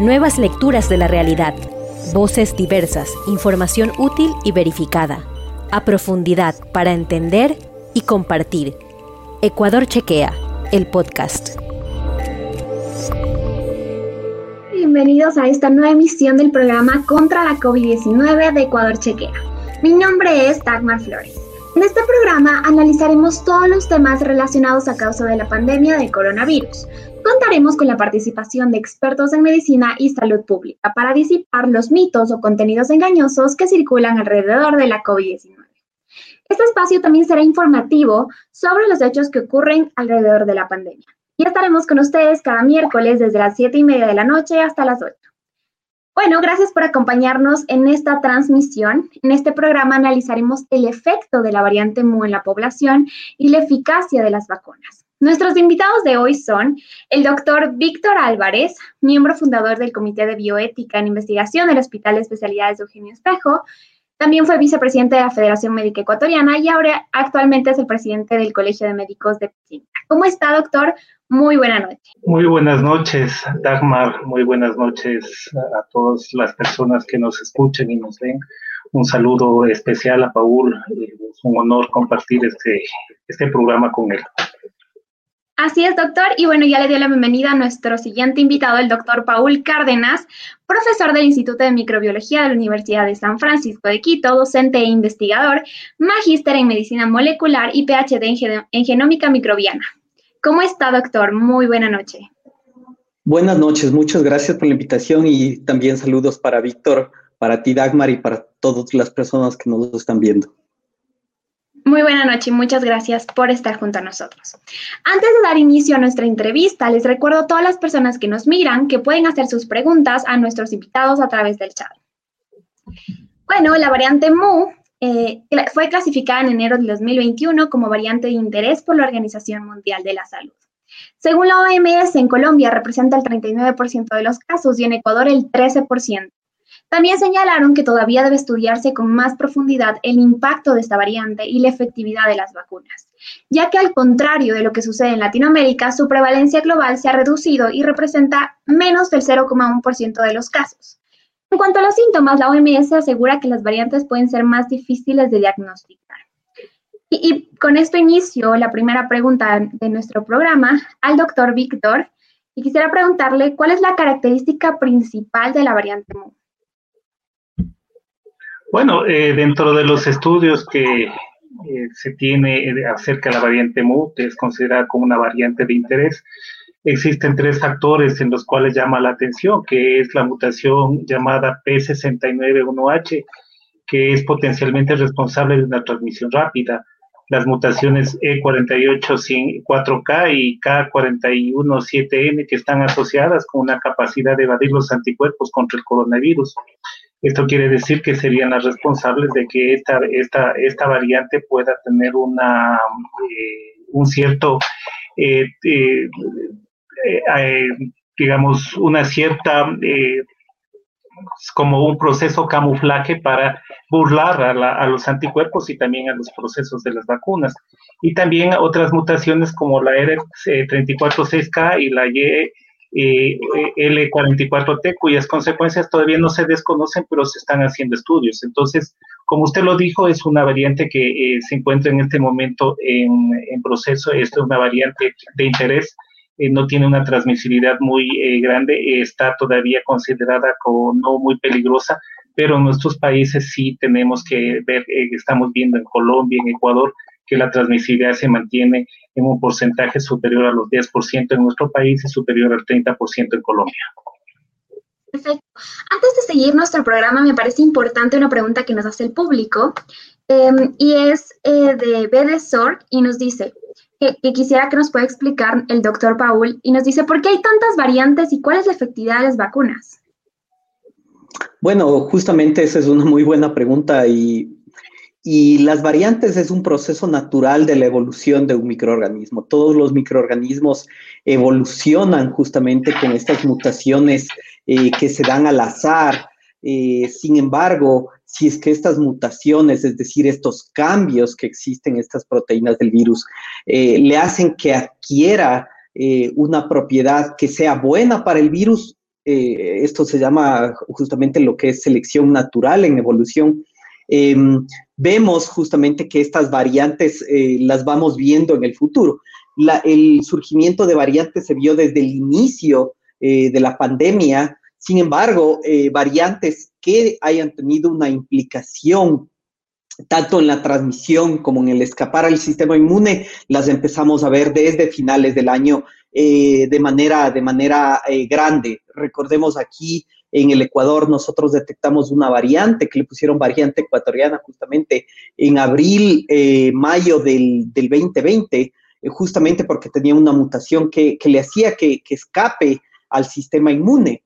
Nuevas lecturas de la realidad. Voces diversas, información útil y verificada. A profundidad para entender y compartir. Ecuador Chequea, el podcast. Bienvenidos a esta nueva emisión del programa contra la COVID-19 de Ecuador Chequea. Mi nombre es Dagmar Flores. En este programa analizaremos todos los temas relacionados a causa de la pandemia del coronavirus. Contaremos con la participación de expertos en medicina y salud pública para disipar los mitos o contenidos engañosos que circulan alrededor de la COVID-19. Este espacio también será informativo sobre los hechos que ocurren alrededor de la pandemia. Y estaremos con ustedes cada miércoles desde las 7 y media de la noche hasta las 8. Bueno, gracias por acompañarnos en esta transmisión. En este programa analizaremos el efecto de la variante MU en la población y la eficacia de las vacunas. Nuestros invitados de hoy son el doctor Víctor Álvarez, miembro fundador del Comité de Bioética en Investigación del Hospital de Especialidades de Eugenio Espejo. También fue vicepresidente de la Federación Médica Ecuatoriana y ahora actualmente es el presidente del Colegio de Médicos de Pekín. ¿Cómo está, doctor? Muy buena noche. Muy buenas noches, Dagmar. Muy buenas noches a todas las personas que nos escuchen y nos ven. Un saludo especial a Paul. Es un honor compartir este, este programa con él. Así es, doctor. Y bueno, ya le dio la bienvenida a nuestro siguiente invitado, el doctor Paul Cárdenas, profesor del Instituto de Microbiología de la Universidad de San Francisco de Quito, docente e investigador, magíster en medicina molecular y PhD en genómica microbiana. ¿Cómo está, doctor? Muy buena noche. Buenas noches, muchas gracias por la invitación y también saludos para Víctor, para ti, Dagmar, y para todas las personas que nos están viendo. Muy buena noche y muchas gracias por estar junto a nosotros. Antes de dar inicio a nuestra entrevista, les recuerdo a todas las personas que nos miran que pueden hacer sus preguntas a nuestros invitados a través del chat. Bueno, la variante MU eh, fue clasificada en enero de 2021 como variante de interés por la Organización Mundial de la Salud. Según la OMS, en Colombia representa el 39% de los casos y en Ecuador el 13%. También señalaron que todavía debe estudiarse con más profundidad el impacto de esta variante y la efectividad de las vacunas, ya que al contrario de lo que sucede en Latinoamérica, su prevalencia global se ha reducido y representa menos del 0,1% de los casos. En cuanto a los síntomas, la OMS asegura que las variantes pueden ser más difíciles de diagnosticar. Y, con esto inicio la primera pregunta de nuestro programa al doctor Víctor. Y quisiera preguntarle cuál es la característica principal de la variante MU. Bueno, eh, dentro de los estudios que eh, se tiene acerca de la variante MU, que es considerada como una variante de interés, existen tres factores en los cuales llama la atención, que es la mutación llamada P691H, que es potencialmente responsable de una transmisión rápida. Las mutaciones E48-4K y K41-7N que están asociadas con una capacidad de evadir los anticuerpos contra el coronavirus. Esto quiere decir que serían las responsables de que esta, esta, esta variante pueda tener una, eh, un cierto eh, eh, eh, digamos, una cierta, como un proceso camuflaje para burlar a, los anticuerpos y también a los procesos de las vacunas. Y también otras mutaciones como la R346K y la YL44T, cuyas consecuencias todavía no se desconocen, pero se están haciendo estudios. Entonces, como usted lo dijo, es una variante que se encuentra en este momento en, proceso, es una variante de interés. Eh, no tiene una transmisibilidad muy eh, grande, está todavía considerada como no muy peligrosa, pero en nuestros países sí tenemos que ver, eh, estamos viendo en Colombia, en Ecuador, que la transmisibilidad se mantiene en un porcentaje superior a los 10% en nuestro país y superior al 30% en Colombia. Perfecto. Antes de seguir nuestro programa, me parece importante una pregunta que nos hace el público, em, y es de BD y nos dice, que, quisiera que nos pueda explicar el doctor Paul y nos dice por qué hay tantas variantes y cuál es la efectividad de las vacunas. Bueno, justamente esa es una muy buena pregunta y, y las variantes es un proceso natural de la evolución de un microorganismo. Todos los microorganismos evolucionan justamente con estas mutaciones eh, que se dan al azar. Eh, sin embargo, si es que estas mutaciones, es decir, estos cambios que existen en estas proteínas del virus, eh, le hacen que adquiera una propiedad que sea buena para el virus esto se llama justamente lo que es selección natural en evolución, em, vemos justamente que estas variantes las vamos viendo en el futuro. el surgimiento de variantes se vio desde el inicio de la pandemia, sin embargo, variantes que hayan tenido una implicación tanto en la transmisión como en el escapar al sistema inmune, las empezamos a ver desde finales del año eh, de manera, de manera eh, grande. Recordemos aquí en el Ecuador nosotros detectamos una variante que le pusieron variante ecuatoriana justamente en abril, eh, mayo del, 2020, justamente porque tenía una mutación que, le hacía que, que escape al sistema inmune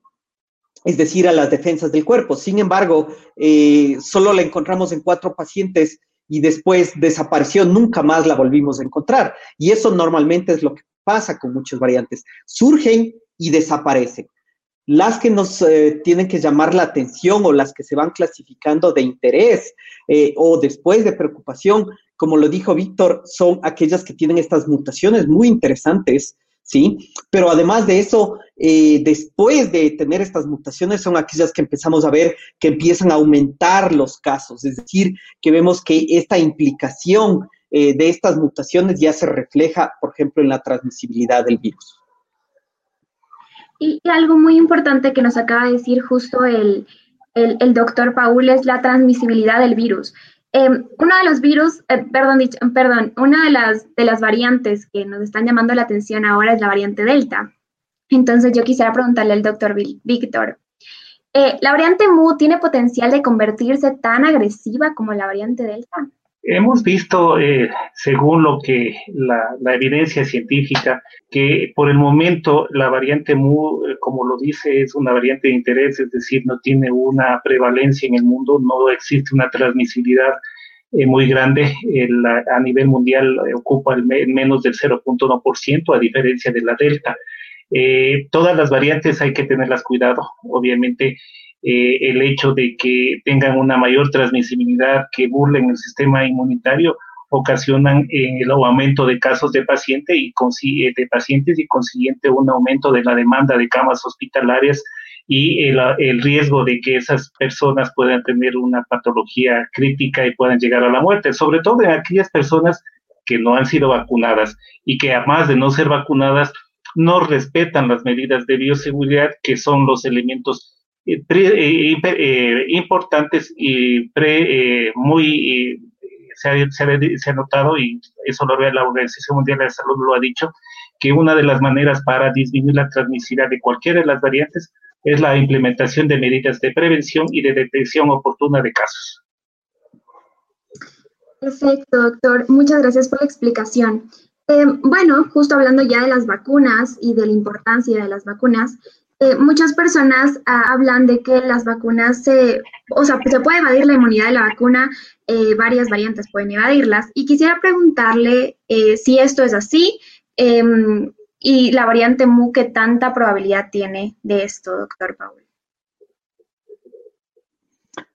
es decir, a las defensas del cuerpo. Sin embargo, eh, solo la encontramos en cuatro pacientes y después desapareció, nunca más la volvimos a encontrar. Y eso normalmente es lo que pasa con muchas variantes. Surgen y desaparecen. Las que nos eh, tienen que llamar la atención o las que se van clasificando de interés eh, o después de preocupación, como lo dijo Víctor, son aquellas que tienen estas mutaciones muy interesantes ¿sí? Pero además de eso, eh, después de tener estas mutaciones, son aquellas que empezamos a ver que empiezan a aumentar los casos, es decir, que vemos que esta implicación eh, de estas mutaciones ya se refleja, por ejemplo, en la transmisibilidad del virus. Y, algo muy importante que nos acaba de decir justo el, el doctor Paul es la transmisibilidad del virus. Em, uno de los virus, eh, perdón, perdón, una de las, de las variantes que nos están llamando la atención ahora es la variante Delta. Entonces yo quisiera preguntarle al doctor Víctor, eh, ¿la variante Mu tiene potencial de convertirse tan agresiva como la variante Delta? Hemos visto, eh, según lo que la, evidencia científica, que por el momento la variante Mu, como lo dice, es una variante de interés, es decir, no tiene una prevalencia en el mundo, no existe una transmisibilidad eh, muy grande. a nivel mundial eh, ocupa el menos del 0.1%, a diferencia de la Delta. Eh, todas las variantes hay que tenerlas cuidado. Obviamente, el hecho de que tengan una mayor transmisibilidad, que burlen el sistema inmunitario, ocasionan el aumento de casos de, paciente y, de pacientes y consiguiente un aumento de la demanda de camas hospitalarias y el, riesgo de que esas personas puedan tener una patología crítica y puedan llegar a la muerte, sobre todo en aquellas personas que no han sido vacunadas y que además de no ser vacunadas no respetan las medidas de bioseguridad que son los elementos eh, eh, eh, importantes y pre, muy se ha, se, ha, notado y eso lo ve la Organización Mundial de la Salud lo ha dicho que una de las maneras para disminuir la transmisibilidad de cualquiera de las variantes es la implementación de medidas de prevención y de detección oportuna de casos. Perfecto, doctor. Muchas gracias por la explicación. Eh, bueno, justo hablando ya de las vacunas y de la importancia de las vacunas, eh, muchas personas ah, hablan de que las vacunas se, o sea, se puede evadir la inmunidad de la vacuna, eh, varias variantes pueden evadirlas. Y quisiera preguntarle si esto es así, em, y la variante MU, ¿qué tanta probabilidad tiene de esto, doctor Paul?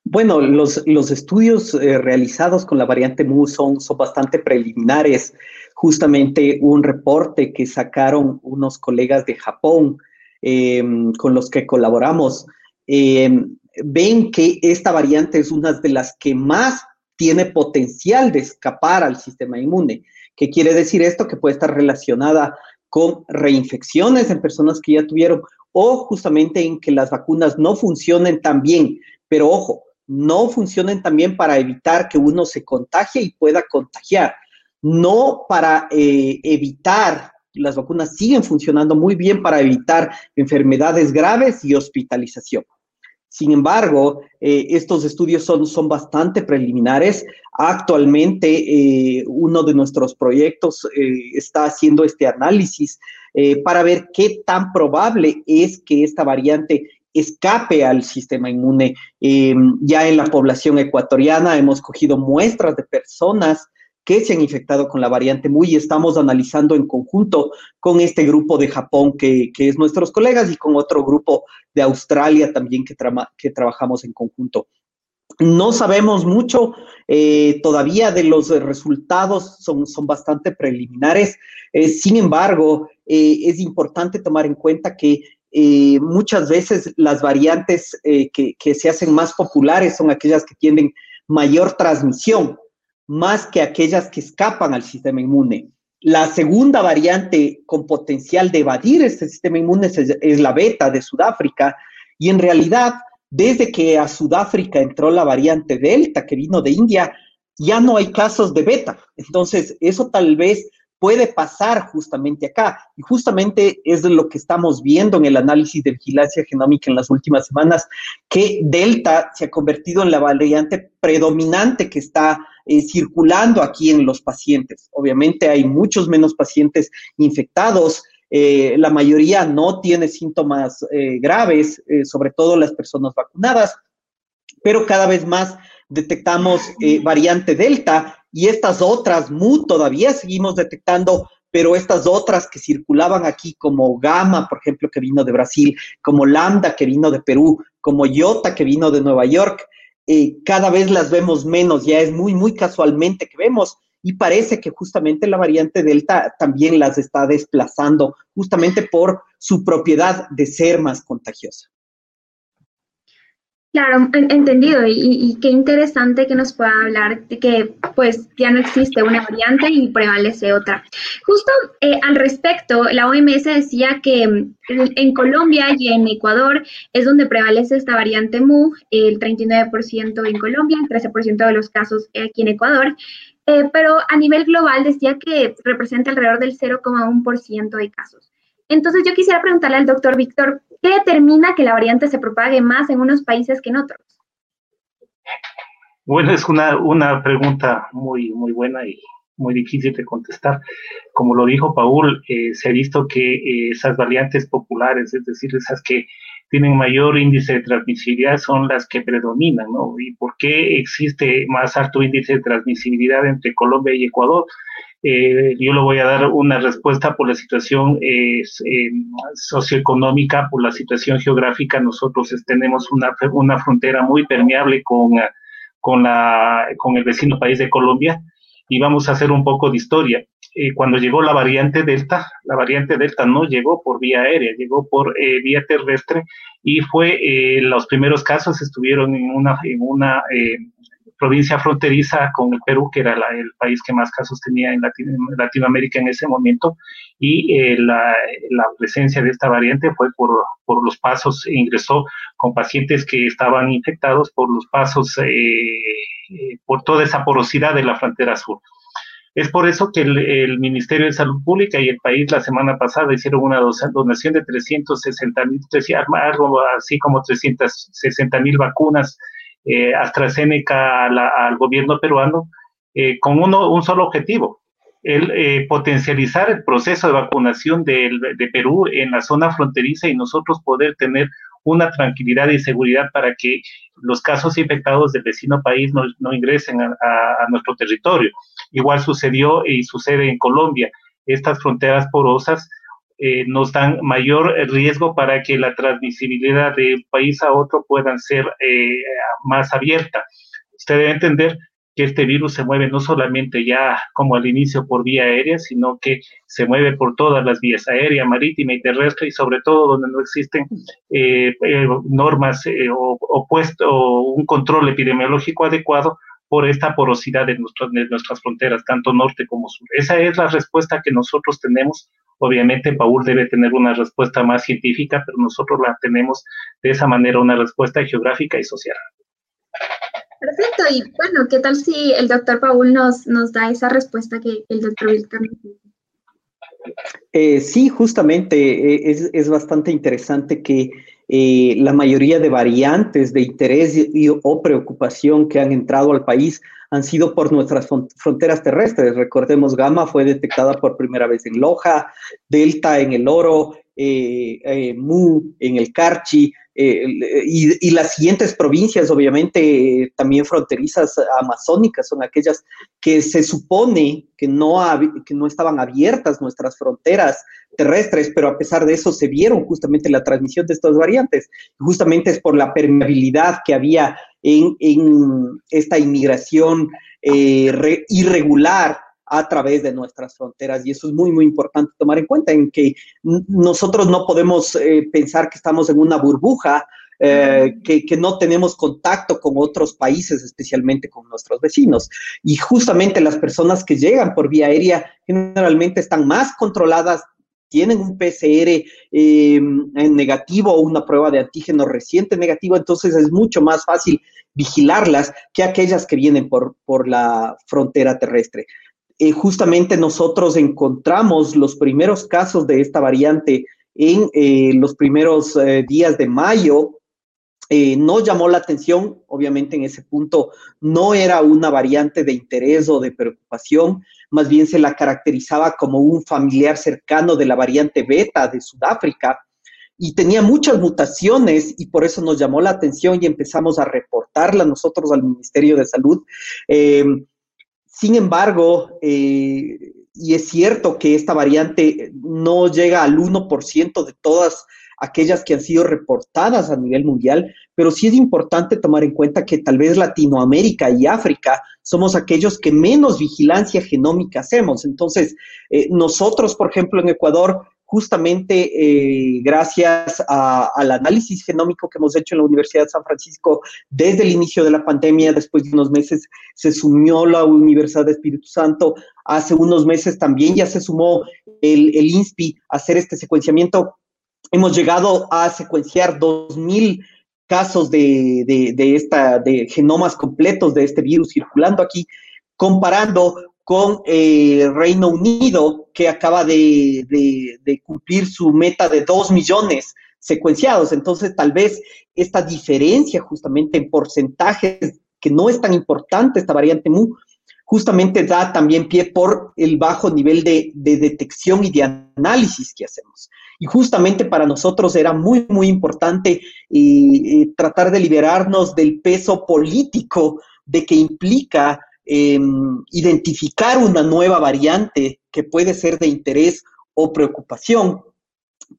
Bueno, los, los estudios eh, realizados con la variante MU son, son bastante preliminares. Justamente un reporte que sacaron unos colegas de Japón em, con los que colaboramos, em, ven que esta variante es una de las que más tiene potencial de escapar al sistema inmune. ¿Qué quiere decir esto? Que puede estar relacionada con reinfecciones en personas que ya tuvieron o justamente en que las vacunas no funcionen tan bien. Pero ojo, no funcionen también para evitar que uno se contagie y pueda contagiar. No para eh, evitar, las vacunas siguen funcionando muy bien para evitar enfermedades graves y hospitalización. Sin embargo, eh, estos estudios son, son bastante preliminares. Actualmente, eh, uno de nuestros proyectos eh, está haciendo este análisis para ver qué tan probable es que esta variante escape al sistema inmune. ya en la población ecuatoriana hemos cogido muestras de personas que se han infectado con la variante MUY y estamos analizando en conjunto con este grupo de Japón que, es nuestros colegas y con otro grupo de Australia también que, que trabajamos en conjunto. No sabemos mucho eh, todavía de los resultados, son, son bastante preliminares. Eh, sin embargo, eh, es importante tomar en cuenta que muchas veces las variantes que, que se hacen más populares son aquellas que tienen mayor transmisión, más que aquellas que escapan al sistema inmune. La segunda variante con potencial de evadir este sistema inmune es, la beta de Sudáfrica y en realidad desde que a Sudáfrica entró la variante Delta que vino de India, ya no hay casos de beta. Entonces, eso tal vez puede pasar justamente acá. Y justamente es lo que estamos viendo en el análisis de vigilancia genómica en las últimas semanas, que Delta se ha convertido en la variante predominante que está eh, circulando aquí en los pacientes. Obviamente hay muchos menos pacientes infectados. Eh, la mayoría no tiene síntomas eh, graves, sobre todo las personas vacunadas, pero cada vez más detectamos variante Delta y estas otras, Mu, todavía seguimos detectando, pero estas otras que circulaban aquí, como Gamma, por ejemplo, que vino de Brasil, como Lambda, que vino de Perú, como Iota, que vino de Nueva York, eh, cada vez las vemos menos, ya es muy, muy casualmente que vemos. Y parece que justamente la variante Delta también las está desplazando, justamente por su propiedad de ser más contagiosa. Claro, entendido. Y, qué interesante que nos pueda hablar de que pues ya no existe una variante y prevalece otra. Justo eh, al respecto, la OMS decía que mm, en Colombia y en Ecuador es donde prevalece esta variante MU, el 39% en Colombia, el 13% de los casos aquí en Ecuador. Eh, pero a nivel global decía que representa alrededor del 0,1% de casos. Entonces yo quisiera preguntarle al doctor Víctor, ¿Qué determina que la variante se propague más en unos países que en otros? Bueno, es una, una pregunta muy, muy buena y muy difícil de contestar. Como lo dijo Paul, eh, se ha visto que eh, esas variantes populares, es decir, esas que tienen mayor índice de transmisibilidad, son las que predominan, ¿no? ¿Y por qué existe más alto índice de transmisibilidad entre Colombia y Ecuador? Eh, yo le voy a dar una respuesta por la situación eh, socioeconómica, por la situación geográfica. Nosotros tenemos una, una frontera muy permeable con, con, la, con el vecino país de Colombia y vamos a hacer un poco de historia. Eh, cuando llegó la variante Delta, la variante Delta no llegó por vía aérea, llegó por vía terrestre y fue, los primeros casos estuvieron en una, en una provincia fronteriza con el Perú, que era el país que más casos tenía en, Latinoamérica en ese momento, y eh, la, presencia de esta variante fue por, por, los pasos, ingresó con pacientes que estaban infectados por los pasos, eh, eh, por toda esa porosidad de la frontera sur. Es por eso que el, Ministerio de Salud Pública y el país la semana pasada hicieron una donación de 360 mil, algo así como 360 mil vacunas eh, AstraZeneca al gobierno peruano eh, con uno, un solo objetivo, el eh, potencializar el proceso de vacunación de, Perú en la zona fronteriza y nosotros poder tener una tranquilidad y seguridad para que los casos infectados del vecino país no, ingresen a, a, nuestro territorio. Igual sucedió y sucede en Colombia. Estas fronteras porosas eh, nos dan mayor riesgo para que la transmisibilidad de un país a otro puedan ser eh, más abierta. Usted debe entender que este virus se mueve no solamente ya como al inicio por vía aérea, sino que se mueve por todas las vías aérea, marítima y terrestre y sobre todo donde no existen eh, normas o, o un control epidemiológico adecuado por esta porosidad de, nuestras fronteras, tanto norte como sur. Esa es la respuesta que nosotros tenemos. Obviamente, Paul debe tener una respuesta más científica, pero nosotros la tenemos de esa manera, una respuesta geográfica y social. Perfecto, y bueno, ¿qué tal si el doctor Paul nos, nos da esa respuesta que el doctor Víctor nos eh, sí, justamente eh, es, es, bastante interesante que eh, la mayoría de variantes de interés y, o preocupación que han entrado al país han sido por nuestras fronteras terrestres. Recordemos, Gamma fue detectada por primera vez en Loja, Delta en el Oro, Mu en el Carchi, eh, y, las siguientes provincias, obviamente, también fronterizas amazónicas, son aquellas que se supone que no, que no estaban abiertas nuestras fronteras terrestres, pero a pesar de eso se vieron justamente la transmisión de estas variantes. Justamente es por la permeabilidad que había en, esta inmigración eh, irregular a través de nuestras fronteras. Y eso es muy, muy importante tomar en cuenta, en que nosotros no podemos eh, pensar que estamos en una burbuja, eh, que, que, no tenemos contacto con otros países, especialmente con nuestros vecinos. Y justamente las personas que llegan por vía aérea generalmente están más controladas, tienen un PCR eh, negativo o una prueba de antígeno reciente negativo, entonces es mucho más fácil vigilarlas que aquellas que vienen por, por la frontera terrestre. Eh, justamente nosotros encontramos los primeros casos de esta variante en eh, los primeros días de mayo. no llamó la atención, obviamente en ese punto no era una variante de interés o de preocupación, más bien se la caracterizaba como un familiar cercano de la variante beta de Sudáfrica y tenía muchas mutaciones y por eso nos llamó la atención y empezamos a reportarla nosotros al Ministerio de Salud. Eh, sin embargo, eh, y es cierto que esta variante no llega al 1% de todas aquellas que han sido reportadas a nivel mundial, pero sí es importante tomar en cuenta que tal vez Latinoamérica y África somos aquellos que menos vigilancia genómica hacemos. Entonces, eh, nosotros, por ejemplo, en Ecuador, justamente eh, gracias al análisis genómico que hemos hecho en la Universidad de San Francisco desde el inicio de la pandemia, después de unos meses se sumió la Universidad de Espíritu Santo, hace unos meses también ya se sumó el, INSPI a hacer este secuenciamiento. Hemos llegado a secuenciar 2.000 casos de, de, esta, de genomas completos de este virus circulando aquí, comparando con eh, Reino Unido, que acaba de, cumplir su meta de 2 millones secuenciados. Entonces, tal vez esta diferencia justamente en porcentajes, que no es tan importante esta variante MU, justamente da también pie por el bajo nivel de, de detección y de análisis que hacemos. Y justamente para nosotros era muy, muy importante tratar de liberarnos del peso político de que implica em, identificar una nueva variante que puede ser de interés o preocupación,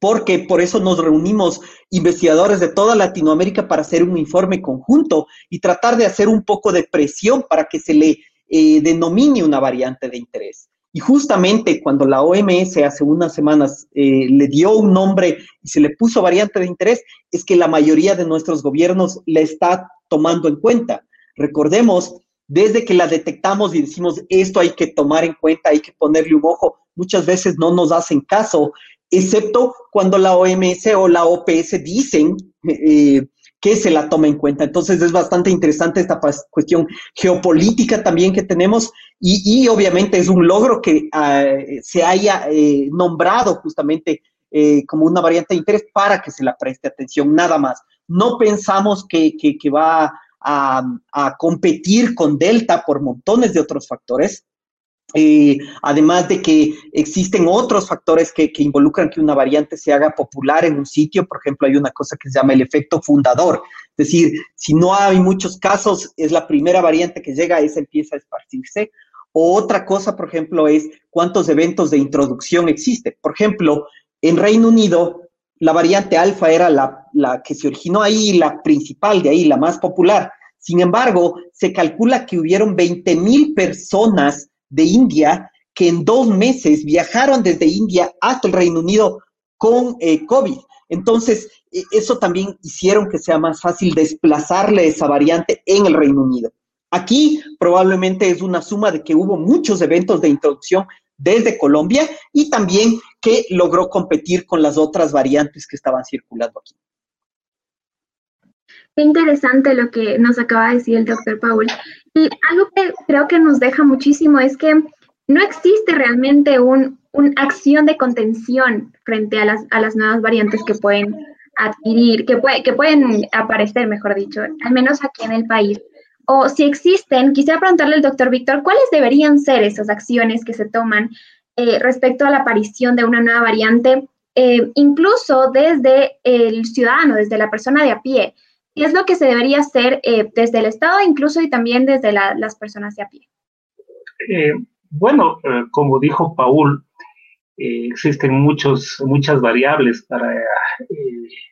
porque por eso nos reunimos investigadores de toda Latinoamérica para hacer un informe conjunto y tratar de hacer un poco de presión para que se le eh, denomine una variante de interés. Y justamente cuando la OMS hace unas semanas eh, le dio un nombre y se le puso variante de interés, es que la mayoría de nuestros gobiernos la está tomando en cuenta. Recordemos, desde que la detectamos y decimos esto hay que tomar en cuenta, hay que ponerle un ojo, muchas veces no nos hacen caso, excepto cuando la OMS o la OPS dicen eh, que se la toma en cuenta. Entonces es bastante interesante esta cuestión geopolítica también que tenemos y, obviamente es un logro que ah, se haya eh, nombrado justamente eh, como una variante de interés para que se la preste atención, nada más. No pensamos que, va a, competir con Delta por montones de otros factores, eh, además de que existen otros factores que, involucran que una variante se haga popular en un sitio, por ejemplo, hay una cosa que se llama el efecto fundador, es decir, si no hay muchos casos, es la primera variante que llega, esa empieza a esparcirse. O otra cosa, por ejemplo, es cuántos eventos de introducción existen. Por ejemplo, en Reino Unido, la variante alfa era la, que se originó ahí, la principal de ahí, la más popular. Sin embargo, se calcula que hubieron 20 mil personas de India que en dos meses viajaron desde India hasta el Reino Unido con eh, COVID. Entonces, e, eso también hicieron que sea más fácil desplazarle esa variante en el Reino Unido. Aquí probablemente es una suma de que hubo muchos eventos de introducción desde Colombia y también que logró competir con las otras variantes que estaban circulando aquí. Qué interesante lo que nos acaba de decir el doctor Paul. Y algo que creo que nos deja muchísimo es que no existe realmente una acción de contención frente a las, a las nuevas variantes que pueden adquirir, que, puede, que pueden aparecer, mejor dicho, al menos aquí en el país. O si existen, quisiera preguntarle al doctor Víctor, ¿cuáles deberían ser esas acciones que se toman eh, respecto a la aparición de una nueva variante, eh, incluso desde el ciudadano, desde la persona de a pie? ¿Qué es lo que se debería hacer eh, desde el Estado incluso y también desde las personas de a pie? Bueno, como dijo Paul, existen muchos, muchas variables para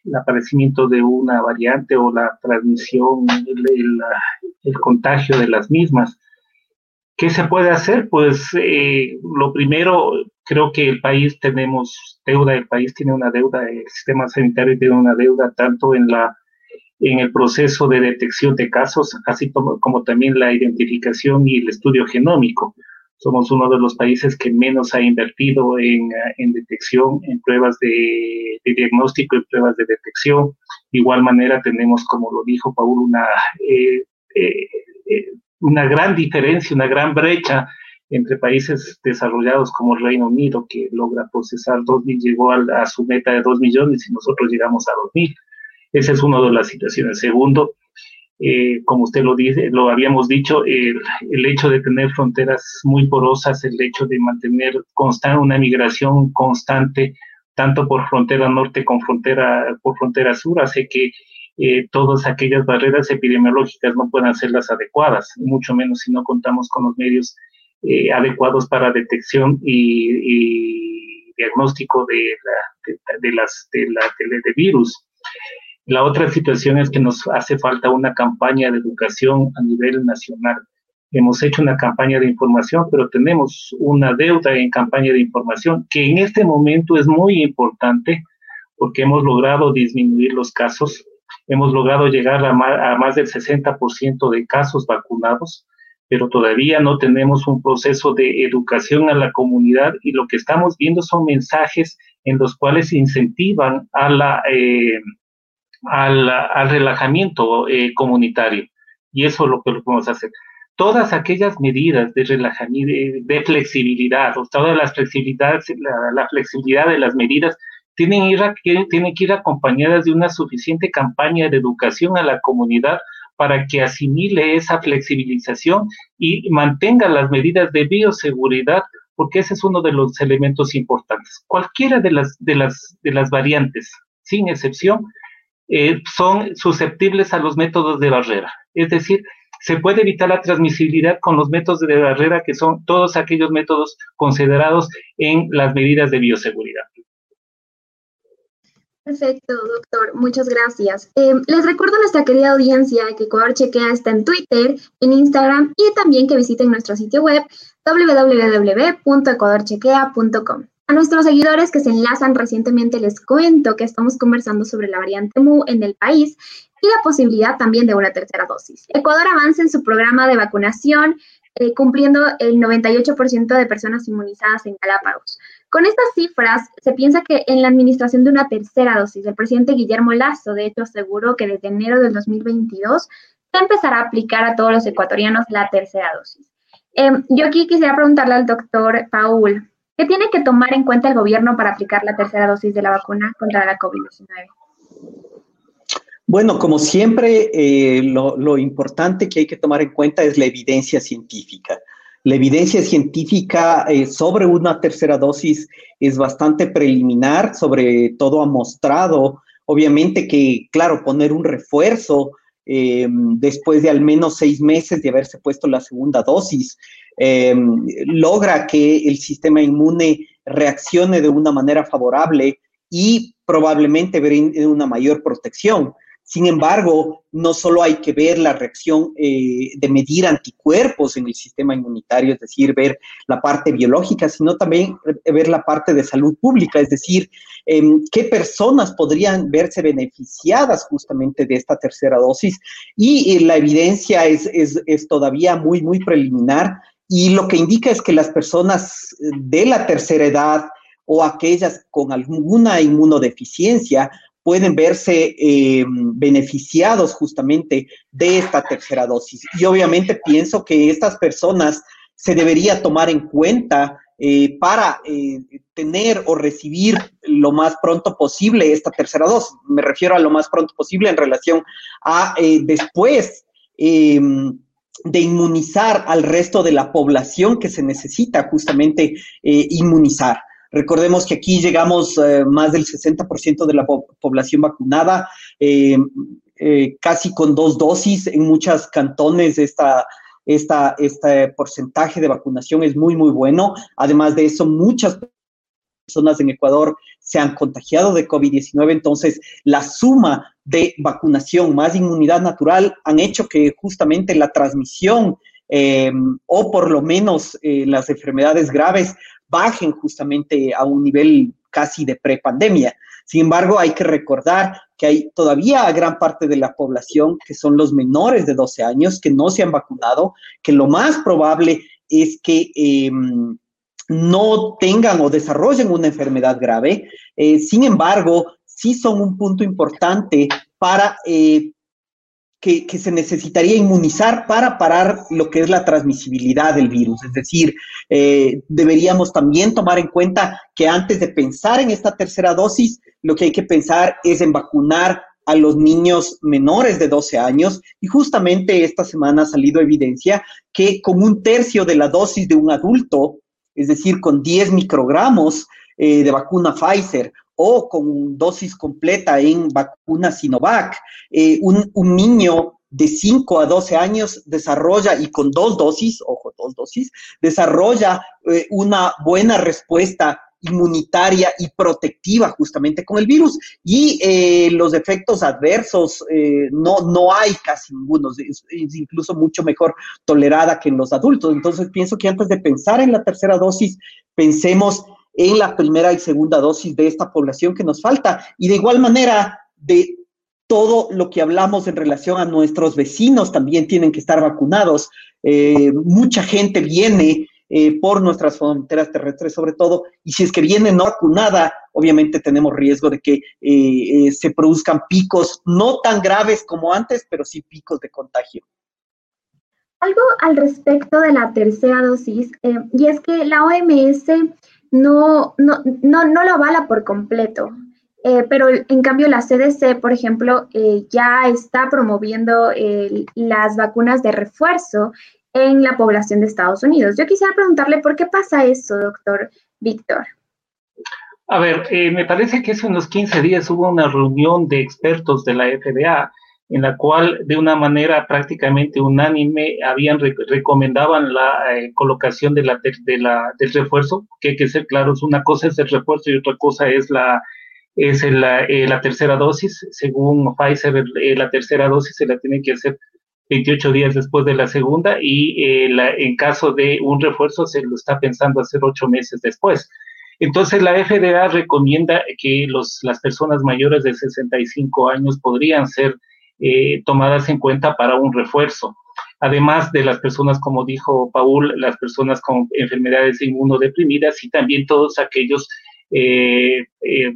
el aparecimiento de una variante o la transmisión, el, contagio de las mismas. ¿Qué se puede hacer? Pues eh, lo primero, creo que el país tenemos deuda, el país tiene una deuda, el sistema sanitario tiene una deuda tanto en la en el proceso de detección de casos, así como, como también la identificación y el estudio genómico. Somos uno de los países que menos ha invertido en, en detección, en pruebas de, diagnóstico y pruebas de detección. De igual manera tenemos, como lo dijo Paul, una, eh, una gran diferencia, una gran brecha entre países desarrollados como el Reino Unido, que logra procesar 2.000, llegó a, a, su meta de 2 millones y nosotros llegamos a 2.000. Esa es una de las situaciones. Segundo, eh, como usted lo dice, lo habíamos dicho, el, el, hecho de tener fronteras muy porosas, el hecho de mantener constante una migración constante, tanto por frontera norte con frontera, por frontera sur, hace que eh, todas aquellas barreras epidemiológicas no puedan ser las adecuadas, mucho menos si no contamos con los medios eh, adecuados para detección y, y diagnóstico de, la, de, de, las, de, la, de virus. La otra situación es que nos hace falta una campaña de educación a nivel nacional. Hemos hecho una campaña de información, pero tenemos una deuda en campaña de información que en este momento es muy importante porque hemos logrado disminuir los casos, hemos logrado llegar a a más del 60% de casos vacunados, pero todavía no tenemos un proceso de educación a la comunidad y lo que estamos viendo son mensajes en los cuales incentivan a la... Eh, al, al relajamiento eh, comunitario. Y eso es lo que podemos hacer. Todas aquellas medidas de relajamiento, de flexibilidad, o todas las flexibilidades, la, la, flexibilidad de las medidas, tienen, que ir acompañadas de una suficiente campaña de educación a la comunidad para que asimile esa flexibilización y mantenga las medidas de bioseguridad, porque ese es uno de los elementos importantes. Cualquiera de las, de las, de las variantes, sin excepción, eh, son susceptibles a los métodos de barrera. Es decir, se puede evitar la transmisibilidad con los métodos de barrera, que son todos aquellos métodos considerados en las medidas de bioseguridad. Perfecto, doctor. Muchas gracias. Eh, les recuerdo a nuestra querida audiencia que Ecuador Chequea está en Twitter, en Instagram y también que visiten nuestro sitio web www.ecuadorchequea.com. A nuestros seguidores que se enlazan recientemente les cuento que estamos conversando sobre la variante MU en el país y la posibilidad también de una tercera dosis. Ecuador avanza en su programa de vacunación, eh, cumpliendo el 98% de personas inmunizadas en Galápagos. Con estas cifras, se piensa que en la administración de una tercera dosis, el presidente Guillermo Lazo, de hecho, aseguró que desde enero del 2022 se empezará a aplicar a todos los ecuatorianos la tercera dosis. Eh, yo aquí quisiera preguntarle al doctor Paul, ¿Qué tiene que tomar en cuenta el gobierno para aplicar la tercera dosis de la vacuna contra la COVID-19? Bueno, como siempre, eh, lo, importante que hay que tomar en cuenta es la evidencia científica. La evidencia científica eh, sobre una tercera dosis es bastante preliminar, sobre todo ha mostrado, obviamente que, claro, poner un refuerzo eh, después de al menos seis meses de haberse puesto la segunda dosis, eh, logra que el sistema inmune reaccione de una manera favorable y probablemente brinde una mayor protección. Sin embargo, no solo hay que ver la reacción eh, de medir anticuerpos en el sistema inmunitario, es decir, ver la parte biológica, sino también ver la parte de salud pública, es decir, eh, qué personas podrían verse beneficiadas justamente de esta tercera dosis. Y eh, la evidencia es, es, es todavía muy, muy preliminar y lo que indica es que las personas de la tercera edad o aquellas con alguna inmunodeficiencia pueden verse eh, beneficiados justamente de esta tercera dosis. Y obviamente pienso que estas personas se debería tomar en cuenta eh, para eh, tener o recibir lo más pronto posible esta tercera dosis. Me refiero a lo más pronto posible en relación a después em, de inmunizar al resto de la población que se necesita justamente inmunizar. Recordemos que aquí llegamos eh, más del 60% de la po población vacunada, eh, eh, casi con dos dosis en muchos cantones. Esta, esta, este porcentaje de vacunación es muy, muy bueno. Además de eso, muchas personas en Ecuador se han contagiado de COVID-19, entonces la suma de vacunación más inmunidad natural han hecho que justamente la transmisión o por lo menos las enfermedades graves bajen justamente a un nivel casi de prepandemia. Sin embargo, hay que recordar que hay todavía gran parte de la población que son los menores de 12 años que no se han vacunado, que lo más probable es que em, no tengan o desarrollen una enfermedad grave. Eh, sin embargo, sí son un punto importante para eh, que, se necesitaría inmunizar para parar lo que es la transmisibilidad del virus. Es decir, eh, deberíamos también tomar en cuenta que antes de pensar en esta tercera dosis, lo que hay que pensar es en vacunar a los niños menores de 12 años y justamente esta semana ha salido evidencia que con un tercio de la dosis de un adulto, es decir, con 10 microgramos eh, de vacuna Pfizer o con dosis completa en vacuna Sinovac, eh, un, niño de 5 a 12 años desarrolla, y con dos dosis, ojo, dos dosis, desarrolla eh, una buena respuesta inmunitaria y protectiva justamente con el virus. Y eh, los efectos adversos no, no hay casi ninguno, es, incluso mucho mejor tolerada que en los adultos. Entonces pienso que antes de pensar en la tercera dosis, pensemos en la primera y segunda dosis de esta población que nos falta. Y de igual manera, de todo lo que hablamos en relación a nuestros vecinos también tienen que estar vacunados. Eh, mucha gente viene eh, por nuestras fronteras terrestres sobre todo, y si es que viene no vacunada, obviamente tenemos riesgo de que eh, se produzcan picos no tan graves como antes, pero sí picos de contagio. Algo al respecto de la tercera dosis, y es que la OMS no, no, no, no lo avala por completo. Eh, pero en cambio la CDC, por ejemplo, eh, ya está promoviendo las vacunas de refuerzo en la población de Estados Unidos. Yo quisiera preguntarle por qué pasa eso, doctor Víctor. A ver, eh, me parece que hace unos 15 días hubo una reunión de expertos de la FDA en la cual de una manera prácticamente unánime habían recomendaban la eh, colocación del refuerzo, que hay que ser claros, una cosa es el refuerzo y otra cosa es la, es eh, la tercera dosis. Según Pfizer, eh, la tercera dosis se la tiene que hacer 28 días después de la segunda y la, en caso de un refuerzo se lo está pensando hacer 8 meses después. Entonces la FDA recomienda que los, las personas mayores de 65 años podrían ser eh, tomadas en cuenta para un refuerzo. Además de las personas, como dijo Paul, las personas con enfermedades inmunodeprimidas y también todos aquellos eh, eh,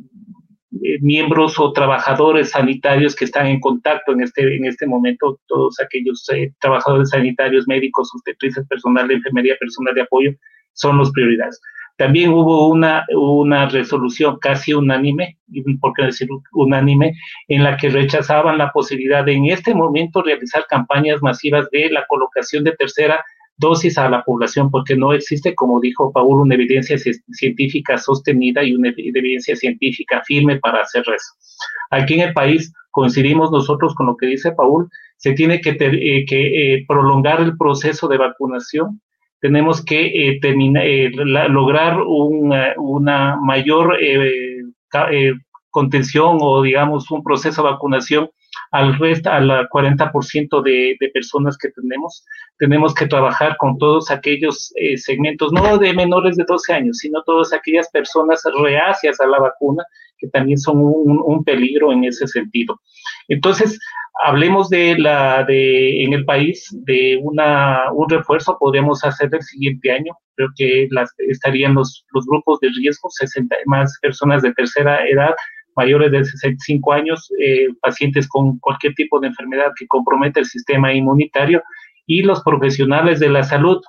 miembros o trabajadores sanitarios que están en contacto en este, en este momento, todos aquellos trabajadores sanitarios, médicos, obstetrices, personal de enfermería, personal de apoyo, son los prioridades. También hubo una, una resolución casi unánime, por qué decir unánime, en la que rechazaban la posibilidad de en este momento realizar campañas masivas de la colocación de tercera dosis a la población, porque no existe, como dijo Paul, una evidencia científica sostenida y una evidencia científica firme para hacer eso. Aquí en el país coincidimos nosotros con lo que dice Paul, se tiene que, eh, que eh, prolongar el proceso de vacunación tenemos que eh, eh, lograr una mayor eh, contención o, digamos, un proceso de vacunación al resto, al 40% de, de personas que tenemos. Tenemos que trabajar con todos aquellos segmentos, no de menores de 12 años, sino todas aquellas personas reacias a la vacuna, que también son un, peligro en ese sentido. Entonces, hablemos de la de en el país de una un refuerzo podríamos hacer el siguiente año creo que estarían los, los grupos de riesgo 60 más personas de tercera edad mayores de 65 años eh, pacientes con cualquier tipo de enfermedad que comprometa el sistema inmunitario y los profesionales de la salud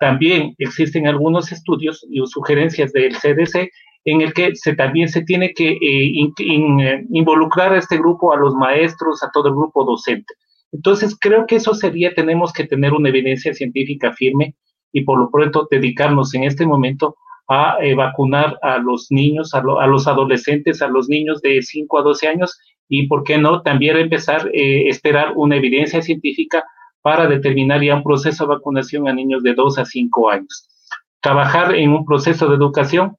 también existen algunos estudios y sugerencias del CDC en el que se, también se tiene que eh, eh, involucrar a este grupo, a los maestros, a todo el grupo docente. Entonces, creo que eso sería, tenemos que tener una evidencia científica firme y por lo pronto dedicarnos en este momento a eh, vacunar a los niños, a, los adolescentes, a los niños de 5 a 12 años y, ¿por qué no?, también empezar a esperar una evidencia científica para determinar ya un proceso de vacunación a niños de 2 a 5 años. Trabajar en un proceso de educación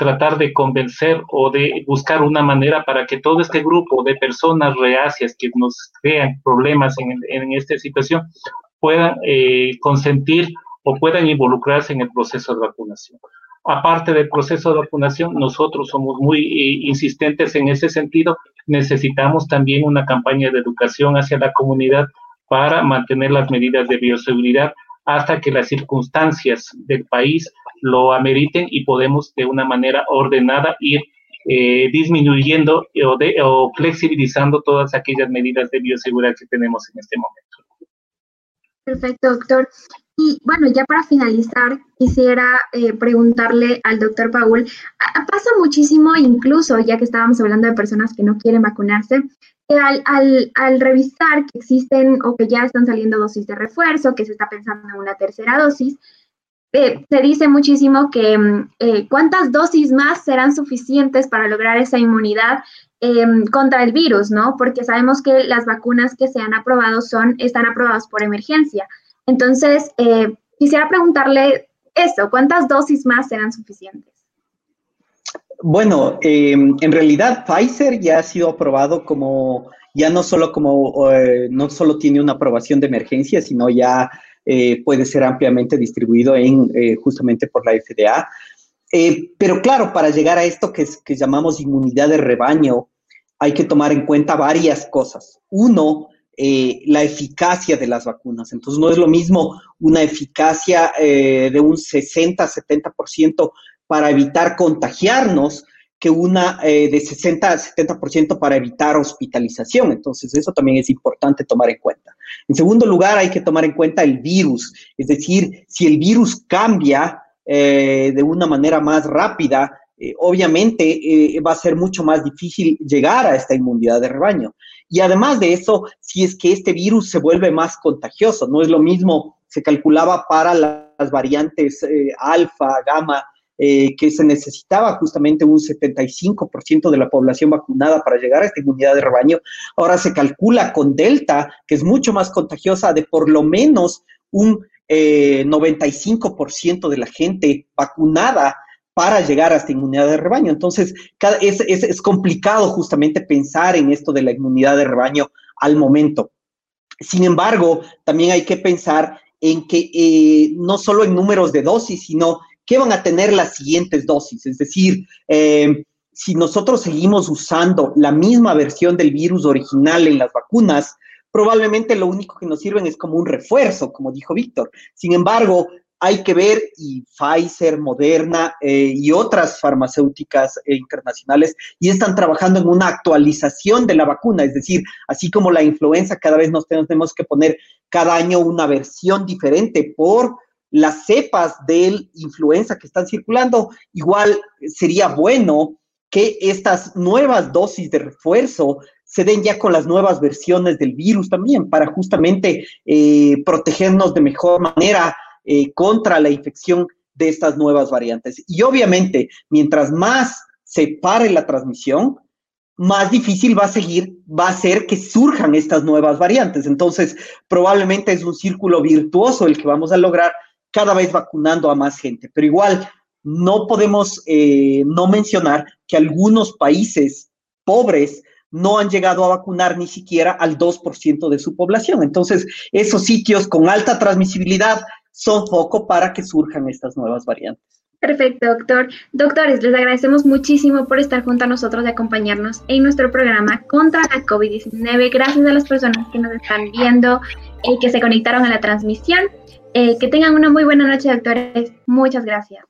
tratar de convencer o de buscar una manera para que todo este grupo de personas reacias que nos crean problemas en, esta situación puedan eh, consentir o puedan involucrarse en el proceso de vacunación. Aparte del proceso de vacunación, nosotros somos muy eh, insistentes en ese sentido. Necesitamos también una campaña de educación hacia la comunidad para mantener las medidas de bioseguridad hasta que las circunstancias del país lo ameriten y podemos de una manera ordenada ir eh, disminuyendo o, o flexibilizando todas aquellas medidas de bioseguridad que tenemos en este momento. Perfecto, doctor. Y bueno, ya para finalizar, quisiera eh, preguntarle al doctor Paul, pasa muchísimo, incluso ya que estábamos hablando de personas que no quieren vacunarse, que al, al, al, revisar que existen o que ya están saliendo dosis de refuerzo, que se está pensando en una tercera dosis, eh, se dice muchísimo que mm, eh, cuántas dosis más serán suficientes para lograr esa inmunidad em, contra el virus, ¿no? Porque sabemos que las vacunas que se han aprobado son, están aprobadas por emergencia. Entonces, eh, quisiera preguntarle eso, ¿cuántas dosis más serán suficientes? Bueno, em, en realidad Pfizer ya ha sido aprobado como, ya no solo como, eh, no solo tiene una aprobación de emergencia, sino ya eh, puede ser ampliamente distribuido en, justamente por la FDA. Pero claro, para llegar a esto que, que llamamos inmunidad de rebaño, hay que tomar en cuenta varias cosas. Uno, eh, la eficacia de las vacunas. Entonces, no es lo mismo una eficacia eh, de un 60-70% para evitar contagiarnos que una eh, de 60-70% para evitar hospitalización. Entonces, eso también es importante tomar en cuenta. En segundo lugar, hay que tomar en cuenta el virus, es decir, si el virus cambia de una manera más rápida, obviamente va a ser mucho más difícil llegar a esta inmunidad de rebaño. Y además de eso, si es que este virus se vuelve más contagioso, no es lo mismo, se calculaba para las variantes eh, alfa, gamma, eh, que se necesitaba justamente un 75% de la población vacunada para llegar a esta inmunidad de rebaño. Ahora se calcula con Delta, que es mucho más contagiosa, de por lo menos un 95% eh, de la gente vacunada para llegar a esta inmunidad de rebaño. Entonces, es, es, complicado justamente pensar en esto de la inmunidad de rebaño al momento. Sin embargo, también hay que pensar en que eh, no solo en números de dosis, sino qué van a tener las siguientes dosis. Es decir, eh, si nosotros seguimos usando la misma versión del virus original en las vacunas, probablemente lo único que nos sirven es como un refuerzo, como dijo Víctor. Sin embargo, hay que ver, y Pfizer, Moderna eh, y otras farmacéuticas eh, internacionales, y están trabajando en una actualización de la vacuna, es decir, así como la influenza, cada vez nos tenemos que poner cada año una versión diferente por las cepas de influenza que están circulando, igual sería bueno que estas nuevas dosis de refuerzo se den ya con las nuevas versiones del virus también, para justamente eh, protegernos de mejor manera eh, contra la infección de estas nuevas variantes. Y obviamente, mientras más se pare la transmisión, más difícil va a seguir, va a ser que surjan estas nuevas variantes. Entonces, probablemente es un círculo virtuoso el que vamos a lograr cada vez vacunando a más gente. Pero igual, no podemos eh, no mencionar que algunos países pobres no han llegado a vacunar ni siquiera al 2% de su población. Entonces, esos sitios con alta transmisibilidad son foco para que surjan estas nuevas variantes. Perfecto, doctor. Doctores, les agradecemos muchísimo por estar junto a nosotros y acompañarnos en nuestro programa contra la COVID-19. Gracias a las personas que nos están viendo y que se conectaron a la transmisión. Eh, que tengan una muy buena noche, doctores. Muchas gracias.